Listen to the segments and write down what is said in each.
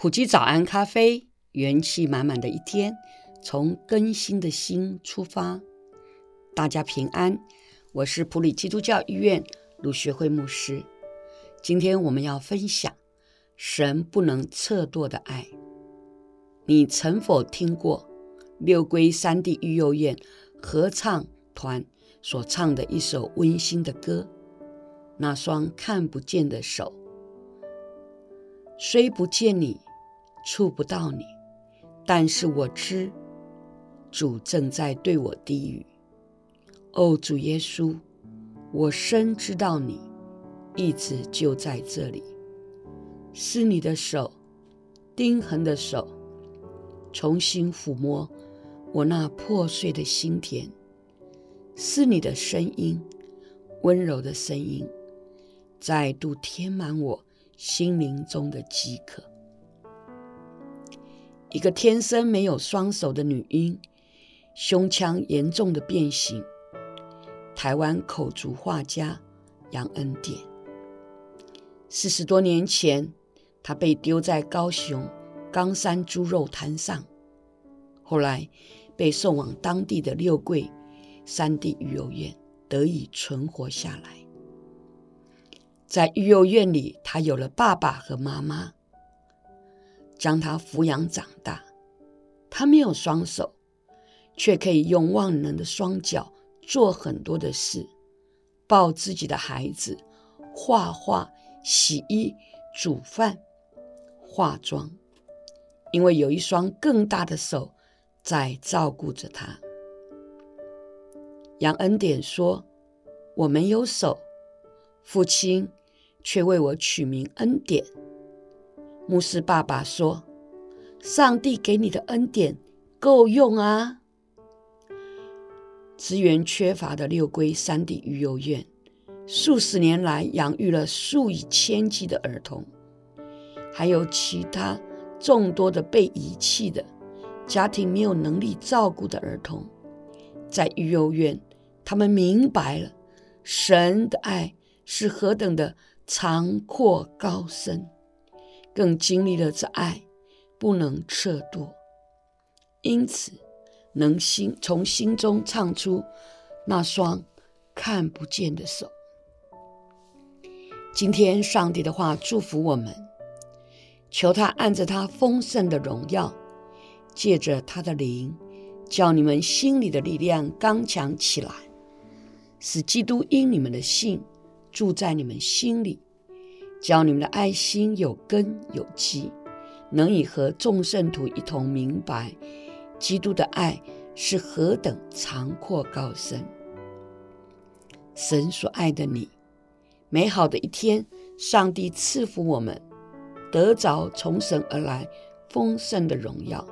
埔基早安咖啡，元气满满的一天，从更新的心出发。大家平安，我是普里基督教医院鲁学会牧师。今天我们要分享神不能测度的爱。你曾否听过六龟山地育幼院合唱团所唱的一首温馨的歌？那双看不见的手，虽不见你。触不到你，但是我知主正在对我低语。哦，主耶稣，我深知道你一直就在这里，是你的手，钉痕的手，重新抚摸我那破碎的心田，是你的声音，温柔的声音，再度填满我心灵中的饥渴。一个天生没有双手的女婴，胸腔严重的变形。台湾口足画家杨恩典，四十多年前，她被丢在高雄冈山猪肉摊上，后来被送往当地的六龟山地育幼院，得以存活下来。在育幼院里，她有了爸爸和妈妈。将他抚养长大，他没有双手，却可以用万能的双脚做很多的事：抱自己的孩子、画画、洗衣、煮饭、化妆。因为有一双更大的手在照顾着他。杨恩典说：“我没有手，父亲却为我取名恩典。”牧师爸爸说：“上帝给你的恩典够用啊！”资源缺乏的六龟山地育幼院，数十年来养育了数以千计的儿童，还有其他众多的被遗弃的家庭没有能力照顾的儿童。在育幼院，他们明白了神的爱是何等的长阔高深。更经历了这爱不能测度，因此能心从心中唱出那双看不见的手。今天上帝的话祝福我们，求他按着他丰盛的荣耀，借着他的灵，叫你们心里的力量刚强起来，使基督因你们的信住在你们心里。教你们的爱心有根有基，能以和众圣徒一同明白基督的爱是何等长阔高深。神所爱的你，美好的一天，上帝赐福我们，得着从神而来丰盛的荣耀，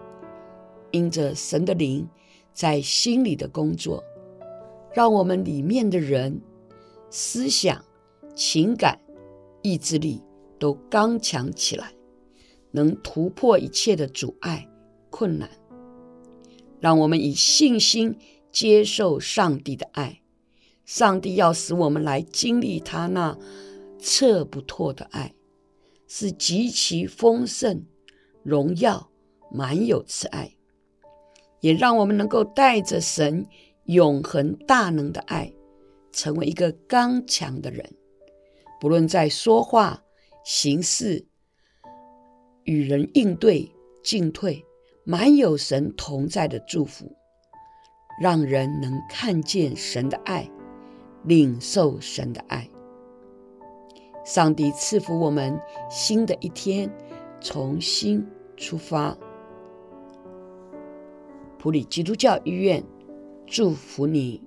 因着神的灵在心里的工作，让我们里面的人思想、情感。意志力都刚强起来，能突破一切的阻碍、困难。让我们以信心接受上帝的爱。上帝要使我们来经历他那测不透的爱，是极其丰盛、荣耀、满有慈爱。也让我们能够带着神永恒大能的爱，成为一个刚强的人。不论在说话、行事、与人应对、进退，满有神同在的祝福，让人能看见神的爱，领受神的爱。上帝赐福我们新的一天，重新出发。普里基督教医院祝福你。